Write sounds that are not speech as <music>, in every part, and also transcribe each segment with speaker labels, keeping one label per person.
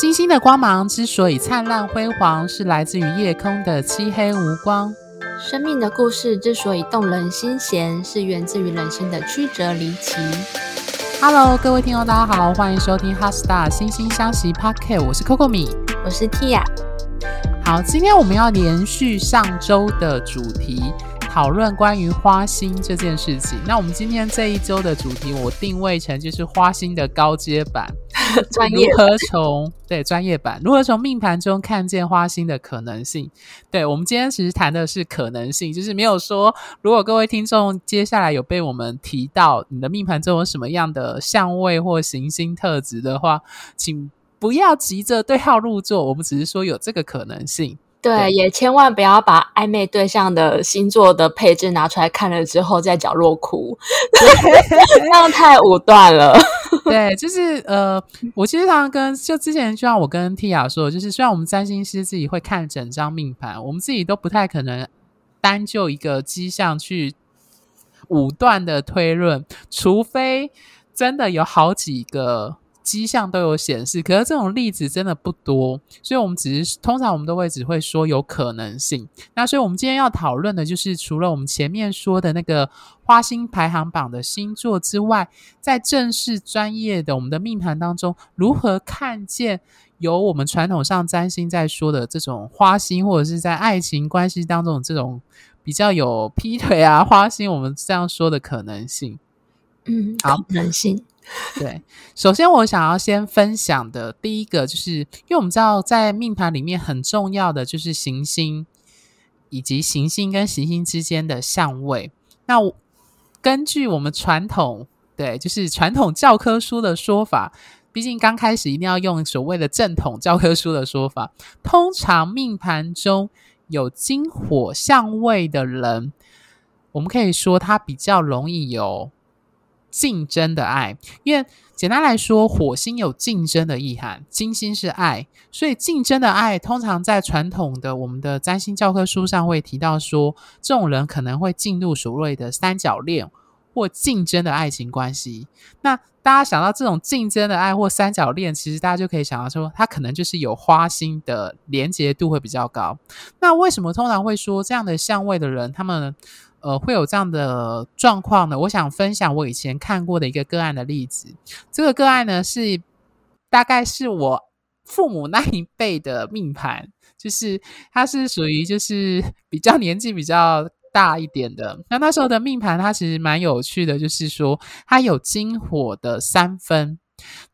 Speaker 1: 星星的光芒之所以灿烂辉煌，是来自于夜空的漆黑无光。
Speaker 2: 生命的故事之所以动人心弦，是源自于人心的曲折离奇。
Speaker 1: Hello，各位听众，大家好，欢迎收听《HeartStar 心星相惜 Podcast》，我是 Coco 米，
Speaker 2: 我是 Tia。
Speaker 1: 好，今天我们要连续上周的主题。讨论关于花心这件事情。那我们今天这一周的主题，我定位成就是花心的高阶版，<laughs>
Speaker 2: 专业
Speaker 1: 如何从对专业版如何从命盘中看见花心的可能性？对，我们今天其实谈的是可能性，就是没有说如果各位听众接下来有被我们提到你的命盘中有什么样的相位或行星特质的话，请不要急着对号入座，我们只是说有这个可能性。
Speaker 2: 对，对，也千万不要把暧昧对象的星座的配置拿出来看了之后，在角落哭，<laughs> 这样太武断了。<laughs>
Speaker 1: 对，就是呃，我其实常常跟就之前就像我跟 Tia 说，就是虽然我们占星师自己会看整张命盘，我们自己都不太可能单就一个迹象去武断的推论，除非真的有好几个。迹象都有显示，可是这种例子真的不多，所以我们只是通常我们都会只会说有可能性。那所以我们今天要讨论的就是除了我们前面说的那个花心排行榜的星座之外，在正式专业的我们的命盘当中，如何看见有我们传统上占星在说的这种花心，或者是在爱情关系当中这种比较有劈腿啊花心，我们这样说的可能性。
Speaker 2: 嗯，好，可能性。
Speaker 1: 对，首先我想要先分享的第一个，就是因为我们知道在命盘里面很重要的就是行星以及行星跟行星之间的相位。那根据我们传统，对，就是传统教科书的说法，毕竟刚开始一定要用所谓的正统教科书的说法。通常命盘中有金火相位的人，我们可以说他比较容易有。竞争的爱，因为简单来说，火星有竞争的意涵，金星是爱，所以竞争的爱通常在传统的我们的占星教科书上会提到说，这种人可能会进入所谓的三角恋或竞争的爱情关系。那大家想到这种竞争的爱或三角恋，其实大家就可以想到说，他可能就是有花心的连结度会比较高。那为什么通常会说这样的相位的人，他们？呃，会有这样的状况呢？我想分享我以前看过的一个个案的例子。这个个案呢，是大概是我父母那一辈的命盘，就是他是属于就是比较年纪比较大一点的。那那时候的命盘，它其实蛮有趣的，就是说他有金火的三分。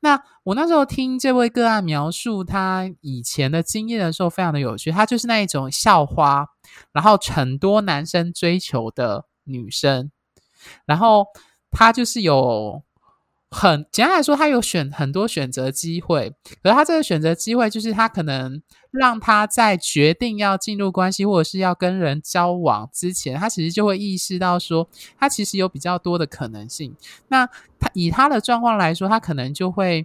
Speaker 1: 那我那时候听这位个案描述他以前的经验的时候，非常的有趣。他就是那一种校花，然后很多男生追求的女生，然后他就是有很简单来说，他有选很多选择机会。可是他这个选择机会，就是他可能让他在决定要进入关系或者是要跟人交往之前，他其实就会意识到说，他其实有比较多的可能性。那他以他的状况来说，他可能就会。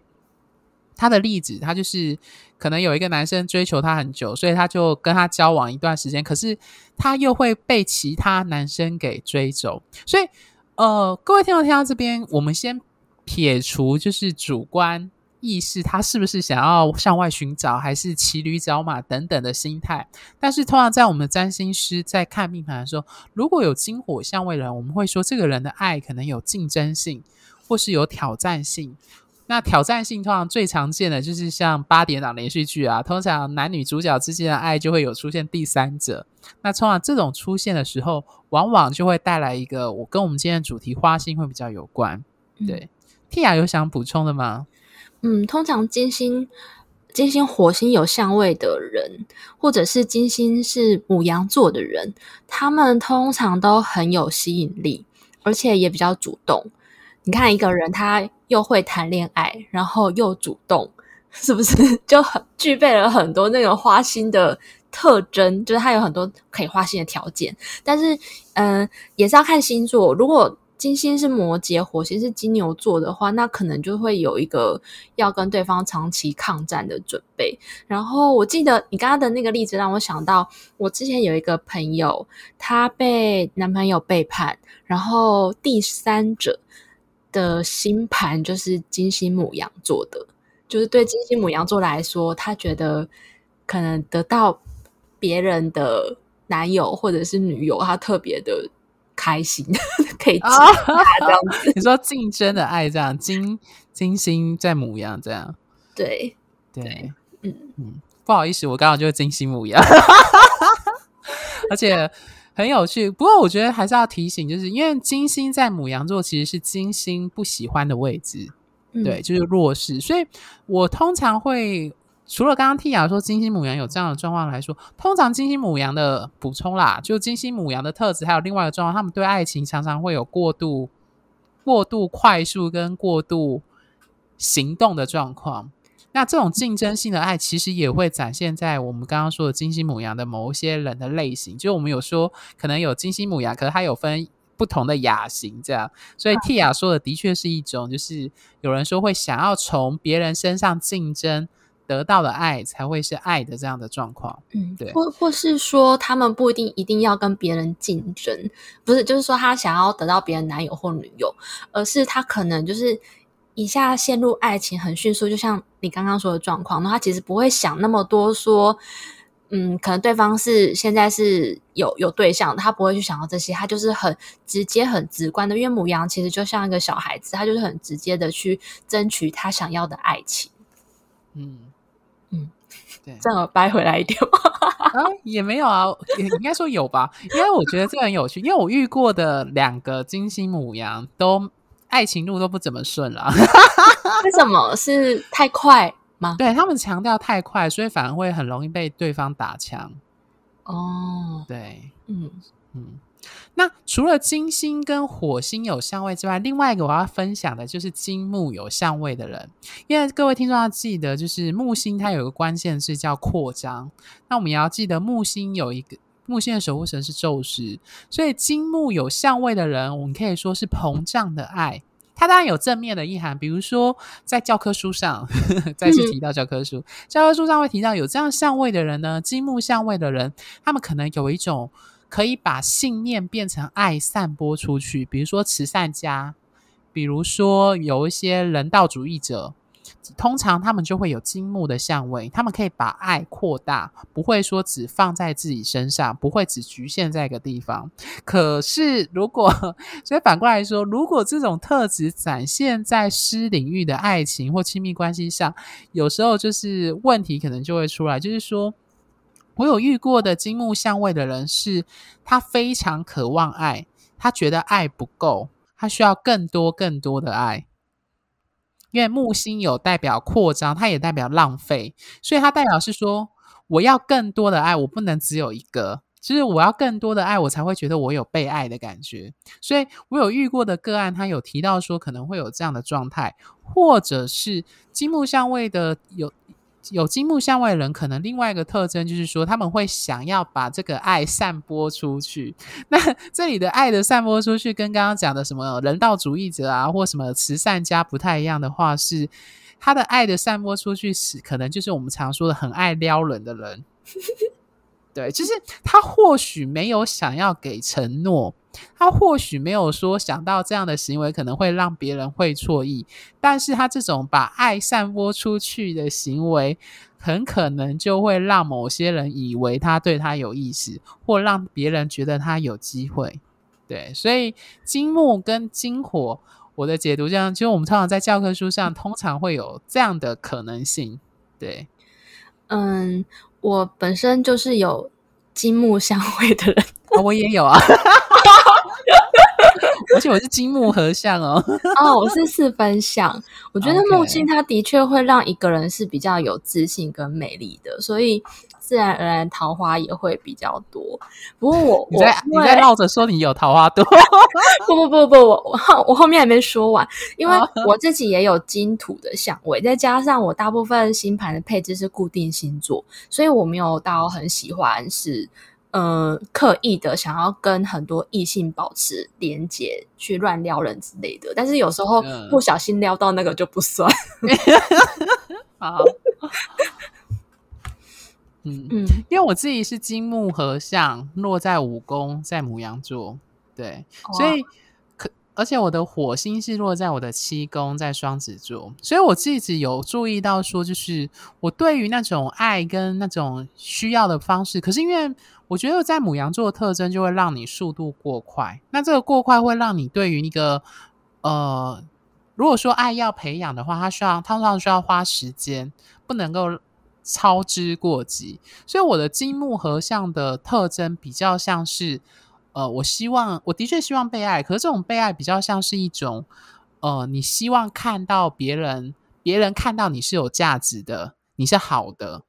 Speaker 1: 他的例子，他就是可能有一个男生追求他很久，所以他就跟他交往一段时间，可是他又会被其他男生给追走。所以，呃，各位听众听到这边，我们先撇除就是主观意识，他是不是想要向外寻找，还是骑驴找马等等的心态。但是，通常在我们的占星师在看命盘的时候，如果有金火相位的人，我们会说这个人的爱可能有竞争性，或是有挑战性。那挑战性通常最常见的就是像八点档连续剧啊，通常男女主角之间的爱就会有出现第三者。那通常这种出现的时候，往往就会带来一个我跟我们今天的主题花心会比较有关。对，Tia 有想补充的吗？
Speaker 2: 嗯，通常金星、金星、火星有相位的人，或者是金星是牡羊座的人，他们通常都很有吸引力，而且也比较主动。你看一个人，他。又会谈恋爱，然后又主动，<laughs> 是不是就很具备了很多那个花心的特征？就是他有很多可以花心的条件。但是，嗯、也是要看星座。如果金星是摩羯，火星是金牛座的话，那可能就会有一个要跟对方长期抗战的准备。然后，我记得你刚刚的那个例子让我想到，我之前有一个朋友，她被男朋友背叛，然后第三者。的星盘就是金星母羊座的，就是对金星母羊座来说，他觉得可能得到别人的男友或者是女友，他特别的开心，<laughs> 可以这样子。<laughs>
Speaker 1: 你说竞争的爱这样，金金星在母羊这
Speaker 2: 样，
Speaker 1: 对
Speaker 2: 对，
Speaker 1: 嗯嗯，不好意思，我刚好就是金星母羊，<laughs> 而且很有趣。不过我觉得还是要提醒，就是因为金星在母羊座其实是金星不喜欢的位置。对，就是弱势，所以我通常会除了刚刚 Tia 说金星母羊有这样的状况来说，通常金星母羊的补充啦，就金星母羊的特质，还有另外一个状况，他们对爱情常常会有过度、过度快速跟过度行动的状况。那这种竞争性的爱，其实也会展现在我们刚刚说的金星母羊的某一些人的类型。就我们有说，可能有金星母羊，可是它有分。不同的亚型，这样，所以 Tia 说的的确是一种，就是有人说会想要从别人身上竞争得到的爱，才会是爱的这样的状况。嗯，对，
Speaker 2: 或或是说他们不一定一定要跟别人竞争，不是，就是说他想要得到别人男友或女友，而是他可能就是一下陷入爱情很迅速，就像你刚刚说的状况，那他其实不会想那么多说。嗯，可能对方是现在是有有对象，他不会去想到这些，他就是很直接、很直观的。因为母羊其实就像一个小孩子，他就是很直接的去争取他想要的爱情。
Speaker 1: 嗯嗯，对，
Speaker 2: 这样掰回来一
Speaker 1: 点 <laughs> 也没有啊，也应该说有吧。<laughs> 因为我觉得这个很有趣，因为我遇过的两个金星母羊都爱情路都不怎么顺了。<laughs>
Speaker 2: 为什么？是太快
Speaker 1: 吗？对，他们强调太快，所以反而会很容易被对方打枪。
Speaker 2: 哦，
Speaker 1: 对，
Speaker 2: 嗯
Speaker 1: 嗯。那除了金星跟火星有相位之外，另外一个我要分享的就是金木有相位的人。因为各位听众要记得，就是木星它有个关键字叫扩张。那我们也要记得，木星有一个木星的守护神是宙斯，所以金木有相位的人，我们可以说是膨胀的爱。它当然有正面的意涵，比如说在教科书上呵呵 <laughs> 再次提到教科书，嗯、教科书上会提到有这样相位的人呢，金木相位的人，他们可能有一种可以把信念变成爱散播出去，比如说慈善家，比如说有一些人道主义者。通常他们就会有金木的相位，他们可以把爱扩大，不会说只放在自己身上，不会只局限在一个地方。可是如果，所以反过来说，如果这种特质展现在私领域的爱情或亲密关系上，有时候就是问题可能就会出来。就是说我有遇过的金木相位的人，是他非常渴望爱，他觉得爱不够，他需要更多更多的爱。因为木星有代表扩张，它也代表浪费，所以它代表是说，我要更多的爱，我不能只有一个，就是我要更多的爱，我才会觉得我有被爱的感觉。所以我有遇过的个案，他有提到说可能会有这样的状态，或者是金木相位的有。有金木相位的人，可能另外一个特征就是说，他们会想要把这个爱散播出去。那 <laughs> 这里的爱的散播出去，跟刚刚讲的什么人道主义者啊，或什么慈善家不太一样的话，是他的爱的散播出去是可能就是我们常说的很爱撩人的人。<laughs> 对，就是他或许没有想要给承诺。他或许没有说想到这样的行为可能会让别人会错意，但是他这种把爱散播出去的行为，很可能就会让某些人以为他对他有意思，或让别人觉得他有机会。对，所以金木跟金火，我的解读这样，就我们通常在教科书上通常会有这样的可能性。对，
Speaker 2: 嗯，我本身就是有金木相位的人，
Speaker 1: 哦，我也有啊。<laughs> 而且我是金木合相哦，<laughs>
Speaker 2: 哦，我是四分相。我觉得木星它的确会让一个人是比较有自信跟美丽的，所以自然而然桃花也会比较多。不过我
Speaker 1: 你在你在绕着说你有桃花多，<laughs>
Speaker 2: 不不不不，我我我后面还没说完，因为我自己也有金土的相位，再加上我大部分星盘的配置是固定星座，所以我没有到很喜欢是。呃，刻意的想要跟很多异性保持连接，去乱撩人之类的，但是有时候不小心撩到那个就不算。<laughs>
Speaker 1: 好，<laughs> 嗯。嗯，因为我自己是金木合相，落在五宫，在母羊座，对，哦、所以可而且我的火星是落在我的七宫，在双子座，所以我自己有注意到说，就是我对于那种爱跟那种需要的方式，可是因为我觉得在母羊座的特征就会让你速度过快，那这个过快会让你对于一个呃，如果说爱要培养的话，它需要通常需要花时间，不能够操之过急，所以我的金木合相的特征比较像是。呃，我希望，我的确希望被爱，可是这种被爱比较像是一种，呃，你希望看到别人，别人看到你是有价值的，你是好的，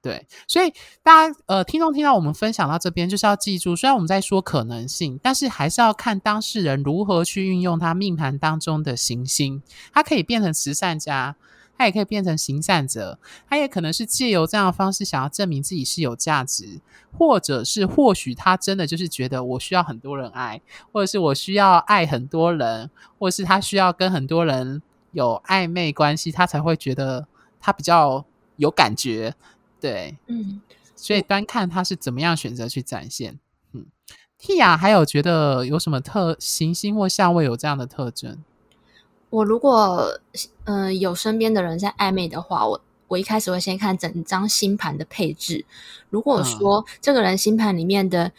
Speaker 1: 对。所以大家，呃，听众听到我们分享到这边，就是要记住，虽然我们在说可能性，但是还是要看当事人如何去运用他命盘当中的行星，他可以变成慈善家。他也可以变成行善者，他也可能是借由这样的方式想要证明自己是有价值，或者是或许他真的就是觉得我需要很多人爱，或者是我需要爱很多人，或者是他需要跟很多人有暧昧关系，他才会觉得他比较有感觉。对，嗯，所以端看他是怎么样选择去展现。嗯，Tia 还有觉得有什么特行星或相位有这样的特征？
Speaker 2: 我如果嗯、呃、有身边的人在暧昧的话，我我一开始会先看整张星盘的配置。如果说这个人星盘里面的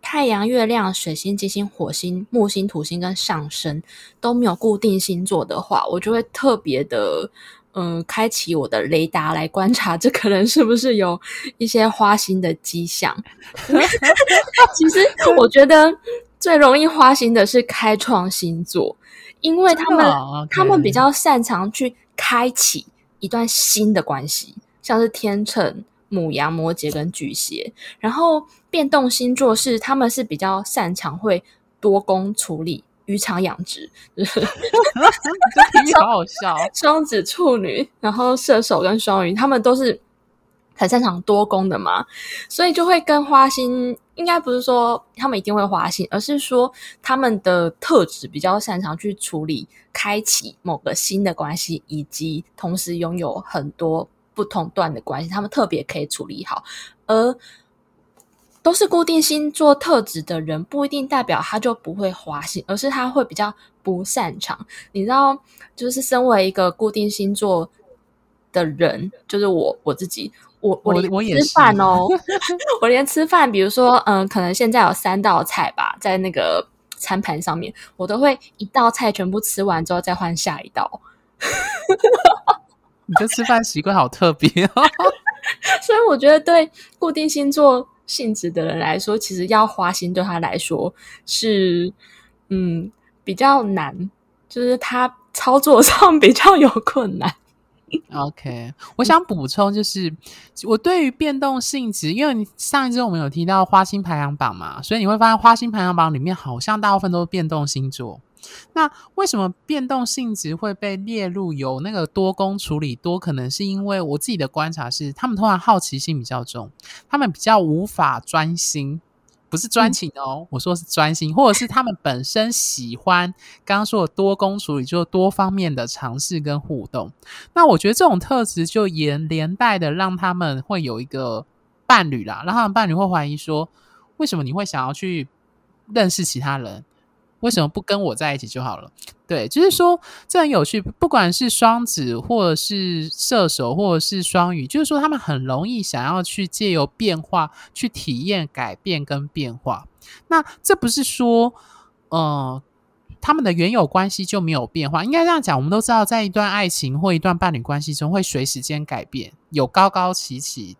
Speaker 2: 太阳、月亮、水星、金星、火星、木星、土星跟上升都没有固定星座的话，我就会特别的嗯、呃、开启我的雷达来观察这个人是不是有一些花心的迹象。<laughs> 其实我觉得最容易花心的是开创星座。因为他们、oh, okay. 他们比较擅长去开启一段新的关系，像是天秤、母羊、摩羯跟巨蟹。然后变动星座是他们是比较擅长会多工处理、渔场养殖。<laughs>
Speaker 1: 好好笑！
Speaker 2: 双子、处女，然后射手跟双鱼，他们都是。很擅长多工的嘛，所以就会跟花心，应该不是说他们一定会花心，而是说他们的特质比较擅长去处理、开启某个新的关系，以及同时拥有很多不同段的关系，他们特别可以处理好。而都是固定星座特质的人，不一定代表他就不会花心，而是他会比较不擅长。你知道，就是身为一个固定星座的人，就是我我自己。我我连吃饭哦，我，<laughs> 我连吃饭，比如说，嗯，可能现在有三道菜吧，在那个餐盘上面，我都会一道菜全部吃完之后再换下一道。
Speaker 1: 你这吃饭习惯好特别哦。<laughs>
Speaker 2: 所以我觉得，对固定星座性质的人来说，其实要花心对他来说是嗯比较难，就是他操作上比较有困难。
Speaker 1: OK，我想补充就是，我对于变动性质，因为上一次我们有提到花心排行榜嘛，所以你会发现花心排行榜里面好像大部分都是变动星座。那为什么变动性质会被列入有那个多工处理多？可能是因为我自己的观察是，他们通常好奇心比较重，他们比较无法专心。不是专情哦，嗯、我说是专心，或者是他们本身喜欢刚刚说的多工处理，就是多方面的尝试跟互动。那我觉得这种特质就连连带的让他们会有一个伴侣啦，让他们伴侣会怀疑说，为什么你会想要去认识其他人？为什么不跟我在一起就好了？对，就是说这很有趣。不管是双子，或者是射手，或者是双鱼，就是说他们很容易想要去借由变化去体验改变跟变化。那这不是说，呃，他们的原有关系就没有变化。应该这样讲，我们都知道，在一段爱情或一段伴侣关系中，会随时间改变，有高高起起。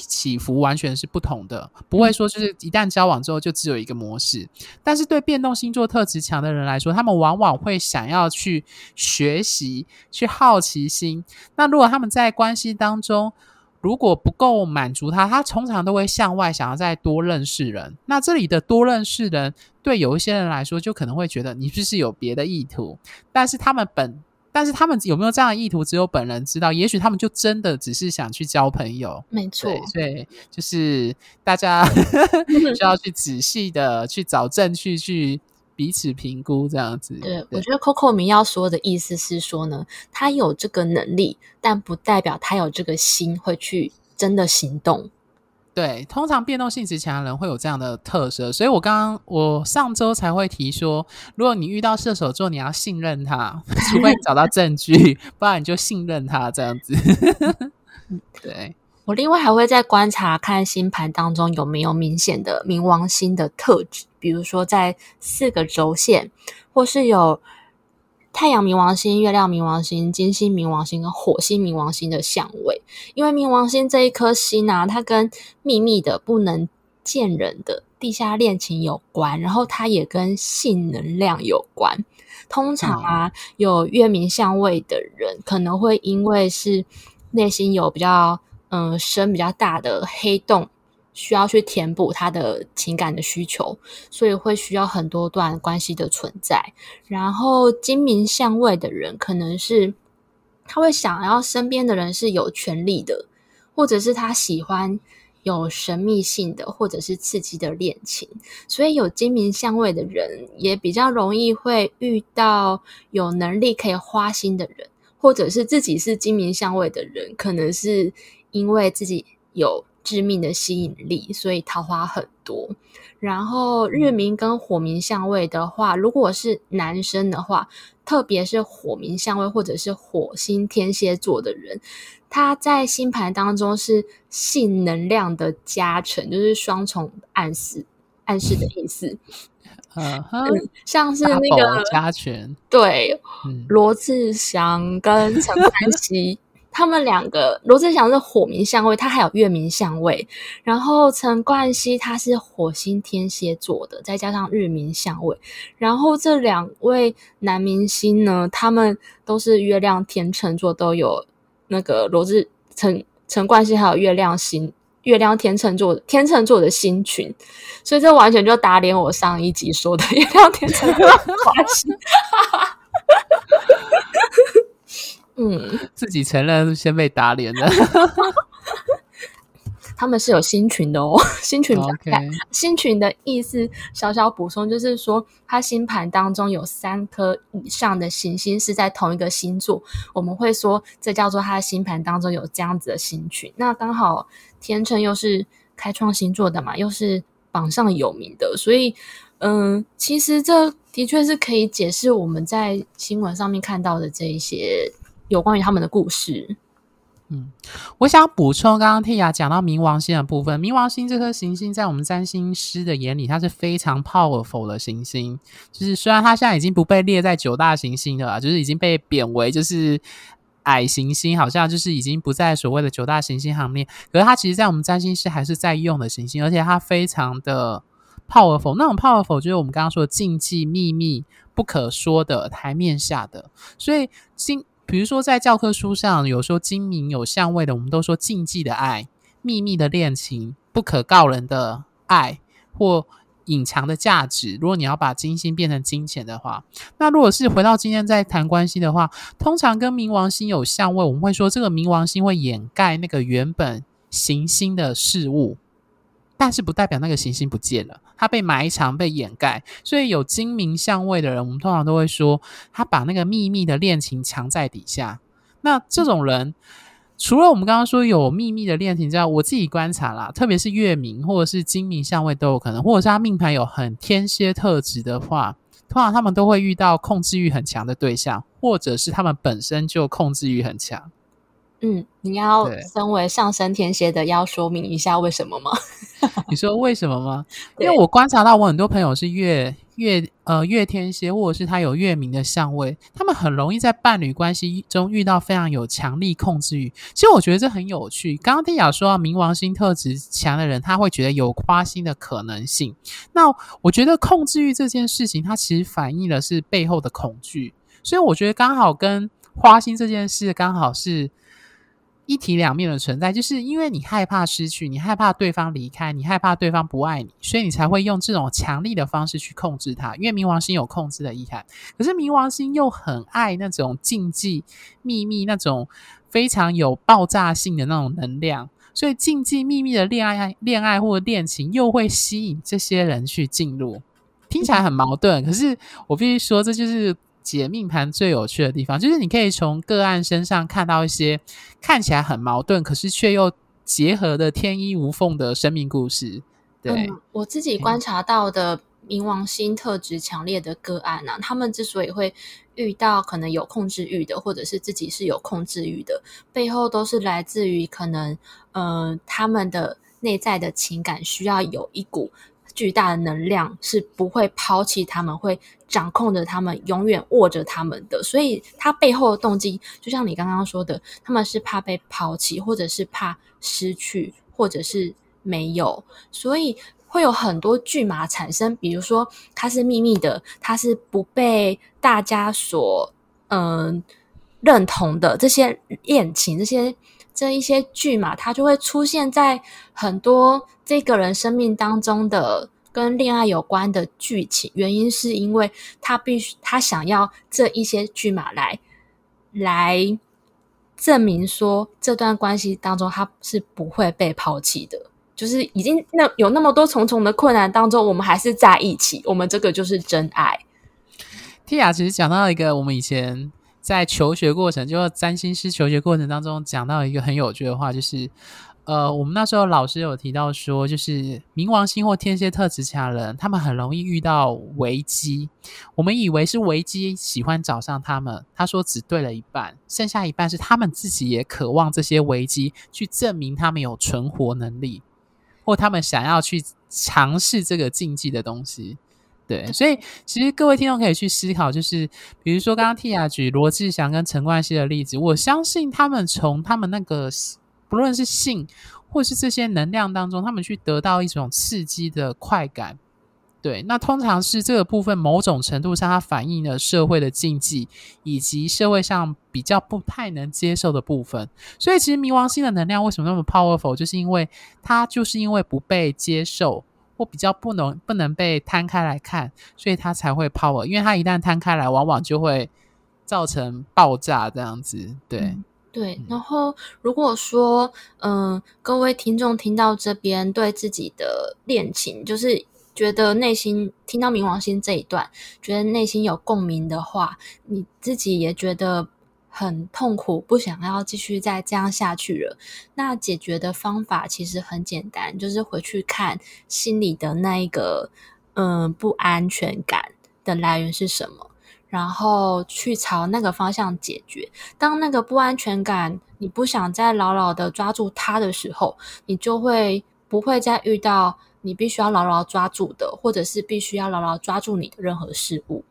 Speaker 1: 起伏完全是不同的，不会说就是一旦交往之后就只有一个模式。但是对变动星座特质强的人来说，他们往往会想要去学习、去好奇心。那如果他们在关系当中如果不够满足他，他通常都会向外想要再多认识人。那这里的多认识人，对有一些人来说，就可能会觉得你是不是有别的意图？但是他们本但是他们有没有这样的意图，只有本人知道。也许他们就真的只是想去交朋友，
Speaker 2: 没错。
Speaker 1: 对，就是大家 <laughs> 需要去仔细的去找证据，去彼此评估这样子。
Speaker 2: 对，对我觉得 Coco 明要说的意思是说呢，他有这个能力，但不代表他有这个心会去真的行动。
Speaker 1: 对，通常变动性质强的人会有这样的特色，所以我刚刚我上周才会提说，如果你遇到射手座，你要信任他，除非找到证据，不然你就信任他这样子。<laughs> 对，
Speaker 2: 我另外还会再观察看星盘当中有没有明显的冥王星的特质，比如说在四个轴线，或是有。太阳冥王星、月亮冥王星、金星冥王星跟火星冥王星的相位，因为冥王星这一颗星啊，它跟秘密的、不能见人的地下恋情有关，然后它也跟性能量有关。通常啊，有月冥相位的人，可能会因为是内心有比较嗯深、比较大的黑洞。需要去填补他的情感的需求，所以会需要很多段关系的存在。然后金明相位的人，可能是他会想要身边的人是有权力的，或者是他喜欢有神秘性的，或者是刺激的恋情。所以有金明相位的人，也比较容易会遇到有能力可以花心的人，或者是自己是金明相位的人，可能是因为自己有。致命的吸引力，所以桃花很多。然后日明跟火明相位的话，如果是男生的话，特别是火明相位或者是火星天蝎座的人，他在星盘当中是性能量的加成，就是双重暗示暗示的意思。
Speaker 1: 嗯，
Speaker 2: 像是那个
Speaker 1: 加权，
Speaker 2: 对，罗志祥跟陈冠希。他们两个，罗志祥是火冥相位，他还有月冥相位。然后陈冠希他是火星天蝎座的，再加上日冥相位。然后这两位男明星呢，他们都是月亮天秤座，都有那个罗志陈陈冠希还有月亮星月亮天秤座天秤座的星群，所以这完全就打脸我上一集说的 <laughs> 月亮天秤座关系。嗯，
Speaker 1: 自己承认先被打脸的，<laughs>
Speaker 2: 他们是有新群的哦，<laughs> 新群比较看。Okay. 星群的意思，小小补充就是说，他星盘当中有三颗以上的行星是在同一个星座，我们会说这叫做他的星盘当中有这样子的星群。那刚好天秤又是开创星座的嘛，又是榜上有名的，所以嗯，其实这的确是可以解释我们在新闻上面看到的这一些。有关于他们的故事，
Speaker 1: 嗯，我想补充刚刚 Tia 讲到冥王星的部分。冥王星这颗行星在我们占星师的眼里，它是非常 powerful 的行星。就是虽然它现在已经不被列在九大行星了，就是已经被贬为就是矮行星，好像就是已经不在所谓的九大行星行列。可是它其实，在我们占星师还是在用的行星，而且它非常的 powerful。那种 powerful 就是我们刚刚说的禁忌、秘密、不可说的台面下的。所以今比如说，在教科书上有说金冥有相位的，我们都说禁忌的爱、秘密的恋情、不可告人的爱或隐藏的价值。如果你要把金星变成金钱的话，那如果是回到今天在谈关系的话，通常跟冥王星有相位，我们会说这个冥王星会掩盖那个原本行星的事物。但是不代表那个行星不见了，它被埋藏、被掩盖。所以有金明相位的人，我们通常都会说，他把那个秘密的恋情藏在底下。那这种人，除了我们刚刚说有秘密的恋情之外，我自己观察啦，特别是月冥或者是金明相位都有可能，或者是他命盘有很天蝎特质的话，通常他们都会遇到控制欲很强的对象，或者是他们本身就控制欲很强。
Speaker 2: 嗯，你要身为上升天蝎的，要说明一下为什么吗？<laughs>
Speaker 1: 你说为什么吗？因为我观察到我很多朋友是月月呃月天蝎，或者是他有月明的相位，他们很容易在伴侣关系中遇到非常有强力控制欲。其实我觉得这很有趣。刚刚蒂雅说到冥王星特质强的人，他会觉得有花心的可能性。那我觉得控制欲这件事情，它其实反映的是背后的恐惧。所以我觉得刚好跟花心这件事刚好是。一体两面的存在，就是因为你害怕失去，你害怕对方离开，你害怕对方不爱你，所以你才会用这种强力的方式去控制他。因为冥王星有控制的意涵，可是冥王星又很爱那种禁忌、秘密，那种非常有爆炸性的那种能量，所以禁忌、秘密的恋爱、恋爱或者恋情又会吸引这些人去进入。听起来很矛盾，可是我必须说，这就是。解命盘最有趣的地方，就是你可以从个案身上看到一些看起来很矛盾，可是却又结合的天衣无缝的生命故事。对，
Speaker 2: 嗯、我自己观察到的冥王星特质强烈的个案啊，他们之所以会遇到可能有控制欲的，或者是自己是有控制欲的，背后都是来自于可能，呃，他们的内在的情感需要有一股巨大的能量，是不会抛弃他们，会掌控着他们，永远握着他们的。所以，他背后的动机，就像你刚刚说的，他们是怕被抛弃，或者是怕失去，或者是没有，所以。会有很多巨马产生，比如说它是秘密的，它是不被大家所嗯、认同的这些恋情，这些这一些巨马，它就会出现在很多这个人生命当中的跟恋爱有关的剧情。原因是因为他必须他想要这一些剧码来来证明说，这段关系当中他是不会被抛弃的。就是已经那有那么多重重的困难当中，我们还是在一起，我们这个就是真爱。
Speaker 1: Tia 其实讲到一个我们以前在求学过程，就占星师求学过程当中讲到一个很有趣的话，就是呃，我们那时候老师有提到说，就是冥王星或天蝎特质强人，他们很容易遇到危机。我们以为是危机喜欢找上他们，他说只对了一半，剩下一半是他们自己也渴望这些危机去证明他们有存活能力。或他们想要去尝试这个禁忌的东西，对，所以其实各位听众可以去思考，就是比如说刚刚 Tia 举罗志祥跟陈冠希的例子，我相信他们从他们那个不论是性或是这些能量当中，他们去得到一种刺激的快感。对，那通常是这个部分某种程度上，它反映了社会的禁忌，以及社会上比较不太能接受的部分。所以，其实冥王星的能量为什么那么 powerful，就是因为它就是因为不被接受，或比较不能不能被摊开来看，所以它才会 power。因为它一旦摊开来，往往就会造成爆炸这样子。对、
Speaker 2: 对。然后，如果说，嗯、呃，各位听众听到这边，对自己的恋情就是。觉得内心听到冥王星这一段，觉得内心有共鸣的话，你自己也觉得很痛苦，不想要继续再这样下去了。那解决的方法其实很简单，就是回去看心里的那一个嗯不安全感的来源是什么，然后去朝那个方向解决。当那个不安全感你不想再牢牢的抓住它的时候，你就会不会再遇到。你必须要牢牢抓住的，或者是必须要牢牢抓住你的任何事物。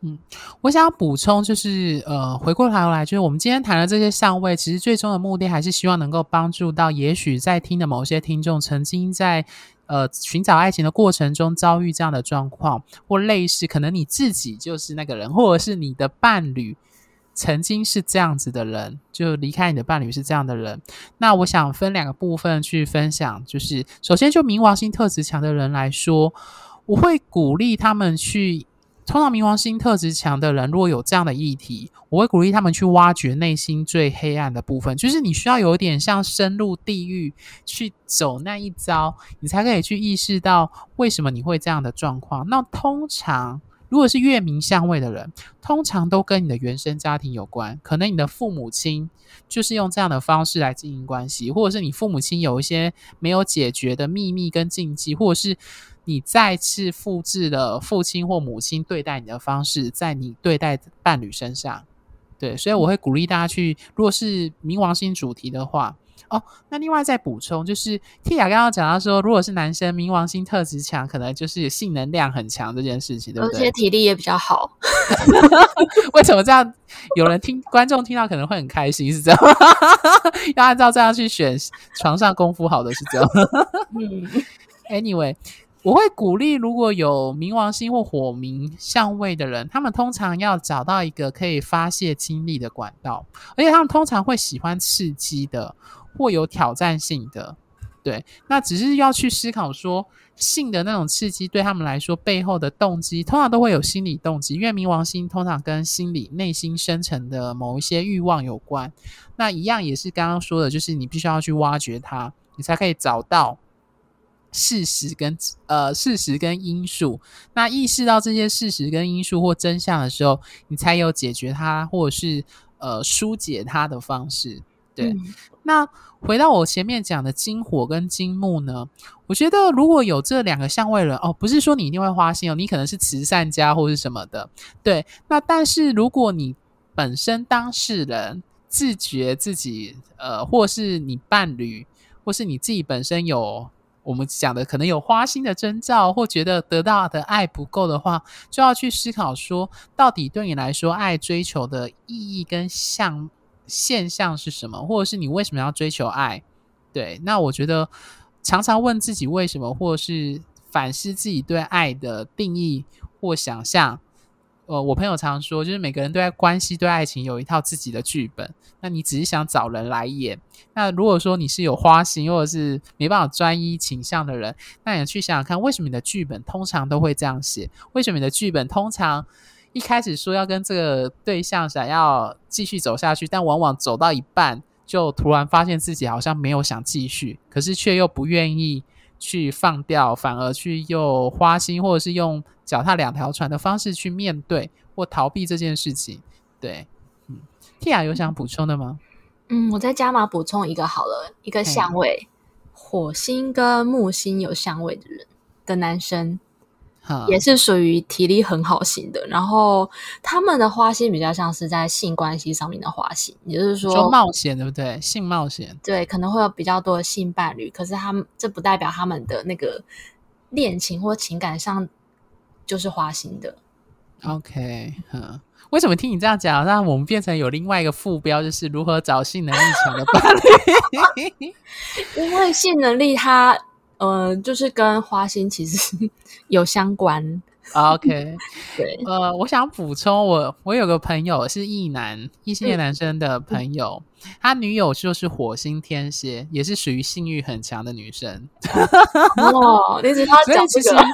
Speaker 1: 嗯，我想补充就是，呃，回过头来，就是我们今天谈的这些相位，其实最终的目的还是希望能够帮助到，也许在听的某些听众，曾经在呃寻找爱情的过程中遭遇这样的状况，或类似，可能你自己就是那个人，或者是你的伴侣。曾经是这样子的人，就离开你的伴侣是这样的人。那我想分两个部分去分享，就是首先就冥王星特质强的人来说，我会鼓励他们去。通常冥王星特质强的人，如果有这样的议题，我会鼓励他们去挖掘内心最黑暗的部分，就是你需要有点像深入地狱去走那一遭，你才可以去意识到为什么你会这样的状况。那通常。如果是月冥相位的人，通常都跟你的原生家庭有关，可能你的父母亲就是用这样的方式来经营关系，或者是你父母亲有一些没有解决的秘密跟禁忌，或者是你再次复制了父亲或母亲对待你的方式，在你对待伴侣身上。对，所以我会鼓励大家去，如果是冥王星主题的话。哦，那另外再补充，就是 Tia 刚刚讲到说，如果是男生冥王星特质强，可能就是性能量很强这件事情，对不对？
Speaker 2: 而且体力也比较好。<laughs> <laughs>
Speaker 1: 为什么这样？有人听观众听到可能会很开心，是这样吗？<laughs> 要按照这样去选床上功夫好的是这样。嗯，Anyway，我会鼓励如果有冥王星或火冥相位的人，他们通常要找到一个可以发泄精力的管道，而且他们通常会喜欢刺激的。或有挑战性的，对，那只是要去思考说，性的那种刺激对他们来说背后的动机，通常都会有心理动机，因为冥王星通常跟心理内心深层的某一些欲望有关。那一样也是刚刚说的，就是你必须要去挖掘它，你才可以找到事实跟呃事实跟因素。那意识到这些事实跟因素或真相的时候，你才有解决它或者是呃疏解它的方式。对，嗯、那回到我前面讲的金火跟金木呢，我觉得如果有这两个相位人哦，不是说你一定会花心哦，你可能是慈善家或是什么的，对。那但是如果你本身当事人自觉自己呃，或是你伴侣，或是你自己本身有我们讲的可能有花心的征兆，或觉得得到的爱不够的话，就要去思考说，到底对你来说，爱追求的意义跟象。现象是什么，或者是你为什么要追求爱？对，那我觉得常常问自己为什么，或者是反思自己对爱的定义或想象。呃，我朋友常说，就是每个人对待关系、对爱情有一套自己的剧本。那你只是想找人来演。那如果说你是有花心，或者是没办法专一倾向的人，那你去想想看，为什么你的剧本通常都会这样写？为什么你的剧本通常？一开始说要跟这个对象想要继续走下去，但往往走到一半就突然发现自己好像没有想继续，可是却又不愿意去放掉，反而去又花心，或者是用脚踏两条船的方式去面对或逃避这件事情。对，嗯，Tia 有想补充的吗？
Speaker 2: 嗯，我再加码补充一个好了，一个相位，火星跟木星有相位的人的男生。也是属于体力很好型的，然后他们的花心比较像是在性关系上面的花心，也就是说，
Speaker 1: 说冒险对不对？性冒险，
Speaker 2: 对，可能会有比较多的性伴侣，可是他们这不代表他们的那个恋情或情感上就是花心的。
Speaker 1: OK，嗯，为什么听你这样讲，让我们变成有另外一个副标，就是如何找性能力强的伴侣？<laughs>
Speaker 2: 因为性能力它。呃，就是跟花心其实 <laughs> 有相关。
Speaker 1: OK，<laughs>
Speaker 2: 对，
Speaker 1: 呃，我想补充，我我有个朋友是异男，异性恋男生的朋友，嗯、他女友就是火星天蝎，也是属于性欲很强的女生。<laughs>
Speaker 2: 哦，你只他讲这个？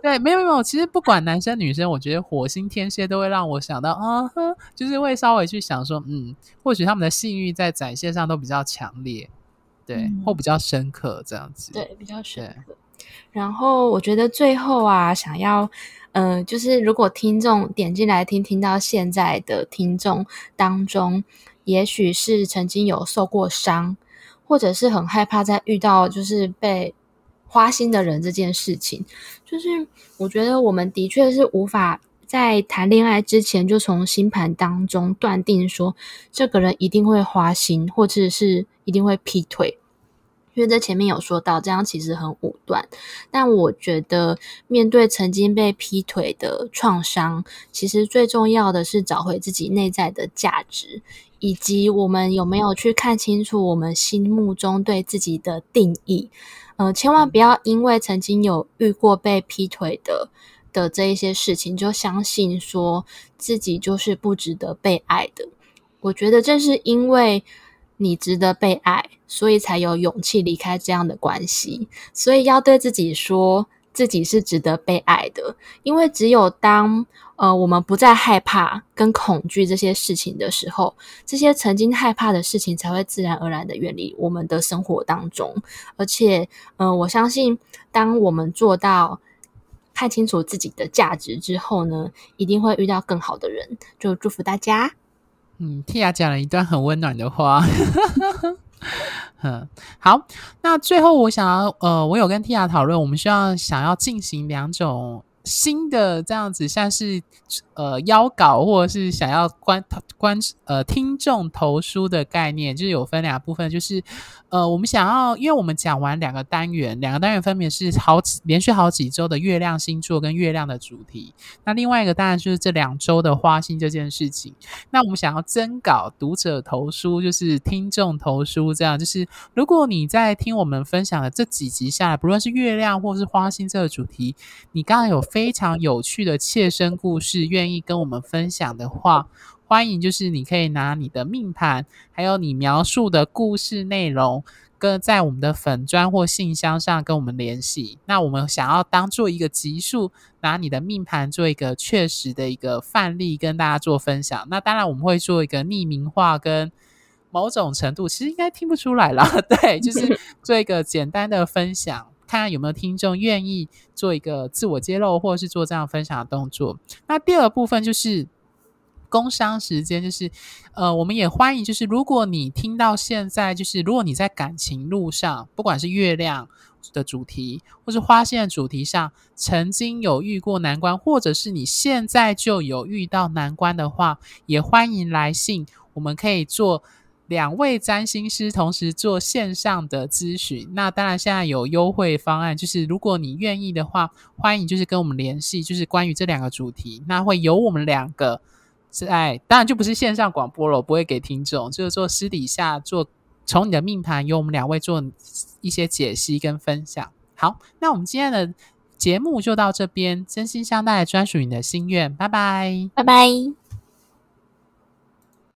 Speaker 1: 对，没有没有，其实不管男生女生，我觉得火星天蝎都会让我想到，啊呵，就是会稍微去想说，嗯，或许他们的性欲在展现上都比较强烈。对，或比较深刻这样子。
Speaker 2: 对，比较深刻。然后我觉得最后啊，想要，嗯、呃，就是如果听众点进来听，听到现在的听众当中，也许是曾经有受过伤，或者是很害怕在遇到就是被花心的人这件事情，就是我觉得我们的确是无法在谈恋爱之前就从星盘当中断定说这个人一定会花心，或者是。一定会劈腿，因为在前面有说到，这样其实很武断。但我觉得，面对曾经被劈腿的创伤，其实最重要的是找回自己内在的价值，以及我们有没有去看清楚我们心目中对自己的定义。呃，千万不要因为曾经有遇过被劈腿的的这一些事情，就相信说自己就是不值得被爱的。我觉得正是因为。你值得被爱，所以才有勇气离开这样的关系。所以要对自己说，自己是值得被爱的。因为只有当呃我们不再害怕跟恐惧这些事情的时候，这些曾经害怕的事情才会自然而然的远离我们的生活当中。而且，嗯、我相信，当我们做到看清楚自己的价值之后呢，一定会遇到更好的人。就祝福大家。
Speaker 1: 嗯，Tia 讲了一段很温暖的话。<laughs> 嗯，好，那最后我想要，呃，我有跟 Tia 讨论，我们需要想要进行两种新的这样子，像是呃邀稿或者是想要观观呃听众投书的概念，就是有分两部分，就是。呃，我们想要，因为我们讲完两个单元，两个单元分别是好几连续好几周的月亮星座跟月亮的主题。那另外一个当然就是这两周的花心这件事情。那我们想要征稿读者投书，就是听众投书，这样就是如果你在听我们分享的这几集下来，不论是月亮或是花心这个主题，你刚刚有非常有趣的切身故事，愿意跟我们分享的话。欢迎，就是你可以拿你的命盘，还有你描述的故事内容，跟在我们的粉砖或信箱上跟我们联系。那我们想要当做一个集数，拿你的命盘做一个确实的一个范例，跟大家做分享。那当然我们会做一个匿名化，跟某种程度其实应该听不出来了，<laughs> 对，就是 <laughs> 做一个简单的分享，看看有没有听众愿意做一个自我揭露，或者是做这样分享的动作。那第二部分就是。工商时间就是，呃，我们也欢迎，就是如果你听到现在，就是如果你在感情路上，不管是月亮的主题，或是花线的主题上，曾经有遇过难关，或者是你现在就有遇到难关的话，也欢迎来信，我们可以做两位占星师同时做线上的咨询。那当然现在有优惠方案，就是如果你愿意的话，欢迎就是跟我们联系，就是关于这两个主题，那会有我们两个。在当然就不是线上广播了，我不会给听众，就是说私底下做，从你的命盘由我们两位做一些解析跟分享。好，那我们今天的节目就到这边，真心相待，专属你的心愿，拜拜，
Speaker 2: 拜拜。